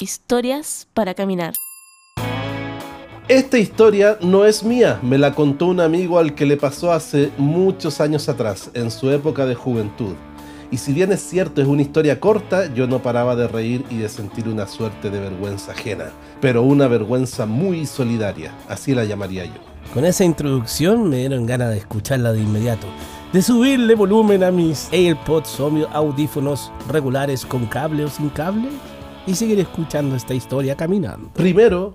Historias para Caminar. Esta historia no es mía, me la contó un amigo al que le pasó hace muchos años atrás, en su época de juventud. Y si bien es cierto, es una historia corta, yo no paraba de reír y de sentir una suerte de vergüenza ajena, pero una vergüenza muy solidaria, así la llamaría yo. Con esa introducción me dieron ganas de escucharla de inmediato, de subirle volumen a mis AirPods o audífonos regulares con cable o sin cable y seguir escuchando esta historia caminando. Primero,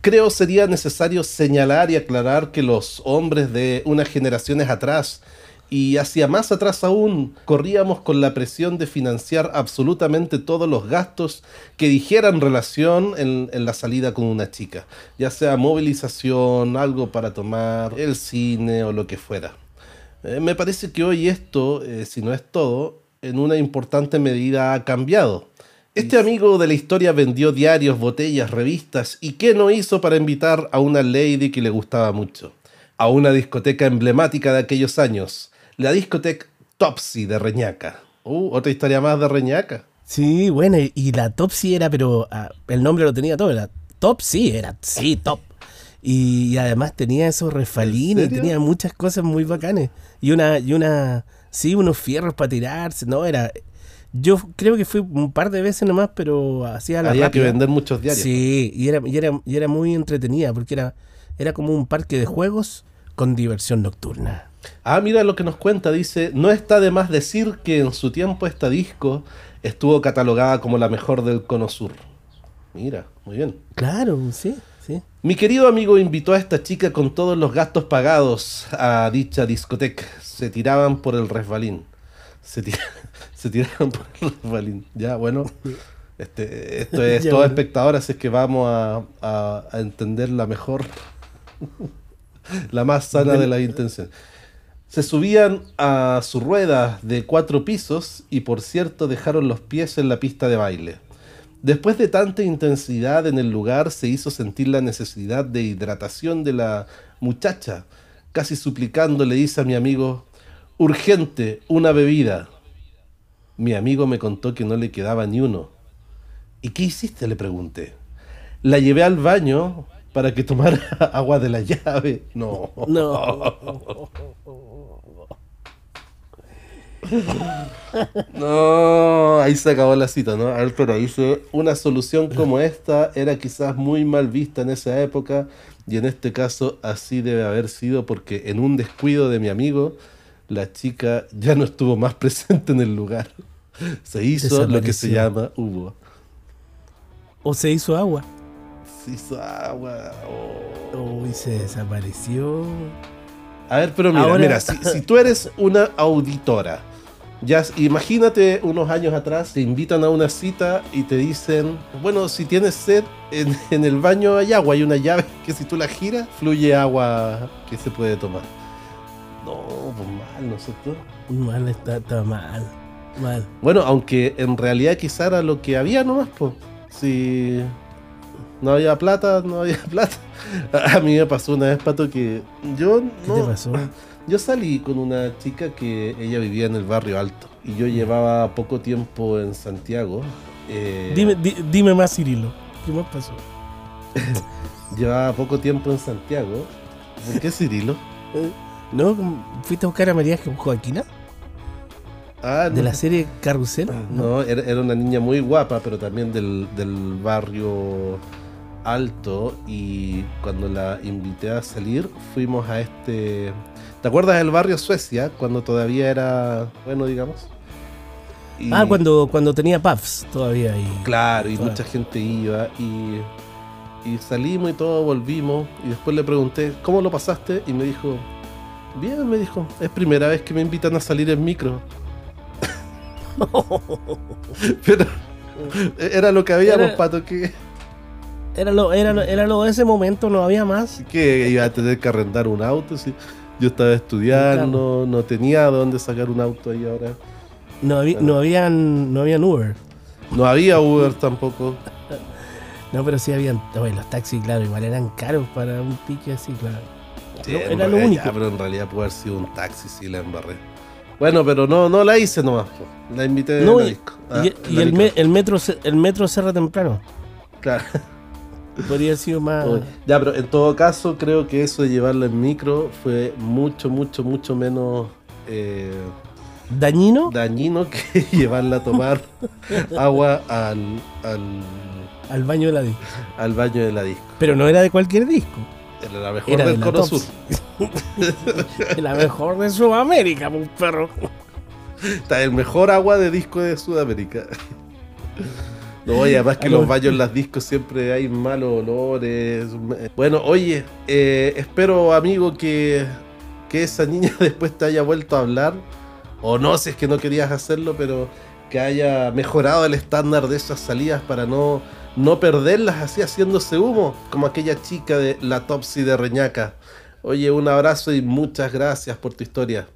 creo sería necesario señalar y aclarar que los hombres de unas generaciones atrás y hacia más atrás aún, corríamos con la presión de financiar absolutamente todos los gastos que dijeran relación en, la salida con una chica, ya sea movilización, algo para tomar, el cine o lo que fuera. Eh, me parece que hoy esto, eh, si no es todo, en una importante medida ha cambiado. Este amigo de la historia vendió diarios, botellas, revistas y ¿qué no hizo para invitar a una lady que le gustaba mucho? A una discoteca emblemática de aquellos años, la discoteca Topsy de Reñaca. Uh, otra historia más de Reñaca. Sí, bueno, y la Topsy era, pero ah, el nombre lo tenía todo, era Topsy, era, sí, top. Y, además tenía esos refalines, tenía muchas cosas muy bacanes. Y una, y una, sí, unos fierros para tirarse, ¿no? Era, yo creo que fui un par de veces nomás, pero hacía la Había que vender muchos diarios. Sí, y era, y era, y era muy entretenida, porque era, era como un parque de juegos con diversión nocturna. Ah, mira lo que nos cuenta, dice, no está de más decir que en su tiempo esta disco estuvo catalogada como la mejor del Cono Sur. Mira, muy bien. Claro, sí, sí. Mi querido amigo invitó a esta chica con todos los gastos pagados a dicha discoteca. Se tiraban por el resbalín. Se tiraban se tiraron por el balín. Ya, bueno. Este, esto es todo espectador, así es que vamos a, a, entender la mejor, la más sana de las intenciones. Se subían a su rueda de cuatro pisos y por cierto dejaron los pies en la pista de baile. Después de tanta intensidad en el lugar se hizo sentir la necesidad de hidratación de la muchacha. Casi suplicando le dice a mi amigo, urgente, una bebida. Mi amigo me contó que no le quedaba ni uno. ¿Y qué hiciste? le pregunté. La llevé al baño para que tomara agua de la llave. No. No. No, ahí se acabó la cita, ¿no? A ver, pero dice, una solución como esta era quizás muy mal vista en esa época y en este caso así debe haber sido porque en un descuido de mi amigo, la chica ya no estuvo más presente en el lugar. Se hizo lo que se llama hubo. O se hizo agua. Se hizo agua. Oh. Uy, se desapareció. A ver, pero mira, mira, si, tú eres una auditora, ya imagínate unos años atrás, te invitan a una cita y te dicen, bueno, si tienes sed, en, en el baño hay agua, hay una llave que si tú la giras, fluye agua que se puede tomar. No, pues mal, nosotros. Mal está, está mal. Bueno, aunque en realidad quizá era lo que había nomás, pues. Si no había plata, no había plata. A mí me pasó una vez, Pato, que yo no... ¿Qué te pasó? Yo salí con una chica que ella vivía en el barrio alto y yo llevaba poco tiempo en Santiago. Eh, dime, dime más, Cirilo. ¿Qué más pasó? llevaba poco tiempo en Santiago. ¿Por qué Cirilo? ¿No? ¿Fuiste a buscar a María Joaquina? Ah, ¿De la serie Carrusel? No, era, una niña muy guapa, pero también del, barrio alto. Y cuando la invité a salir, fuimos a este. ¿Te acuerdas del barrio Suecia? Cuando todavía era. Bueno, digamos. ah, cuando, cuando tenía puffs todavía. Y... Claro, y mucha gente iba. Y, y salimos y todo, volvimos. Y después le pregunté, ¿cómo lo pasaste? Y me dijo, bien, me dijo, es primera vez que me invitan a salir en micro. Pero era lo que habíamos, Pato, que... Era lo, era, era lo de ese momento, no había más. Que iba a tener que arrendar un auto, si yo estaba estudiando, no tenía dónde sacar un auto ahí ahora. No, había, no, habían, no habían Uber. No había Uber tampoco. no, pero sí habían. los taxis, claro, igual eran caros para un pique así, claro. Era lo único. pero en realidad puede haber sido un taxi si la embarré. Bueno, pero no, no la hice nomás. La invité no, disco. y, ah, el, metro, el metro cierra temprano. Claro. Podría haber sido más. Ya, pero en todo caso, creo que eso de llevarla en micro fue mucho, mucho, mucho menos eh, ¿Dañino? dañino que llevarla a tomar agua al, al, Al baño de la disco. al baño de la disco. Pero no era de cualquier disco. Era la mejor Era de del la Cono. Sur. la mejor de Sudamérica, un perro. Está el mejor agua de disco de Sudamérica. No, oye, además que Ah, los baños en las discos siempre hay malos olores. Bueno, oye, eh, espero, amigo, que, que esa niña después te haya vuelto a hablar. O no, si es que no querías hacerlo, pero que haya mejorado el estándar de esas salidas para no, no perderlas así haciéndose humo, como aquella chica de la Topsy de Reñaca. Oye, un abrazo y muchas gracias por tu historia.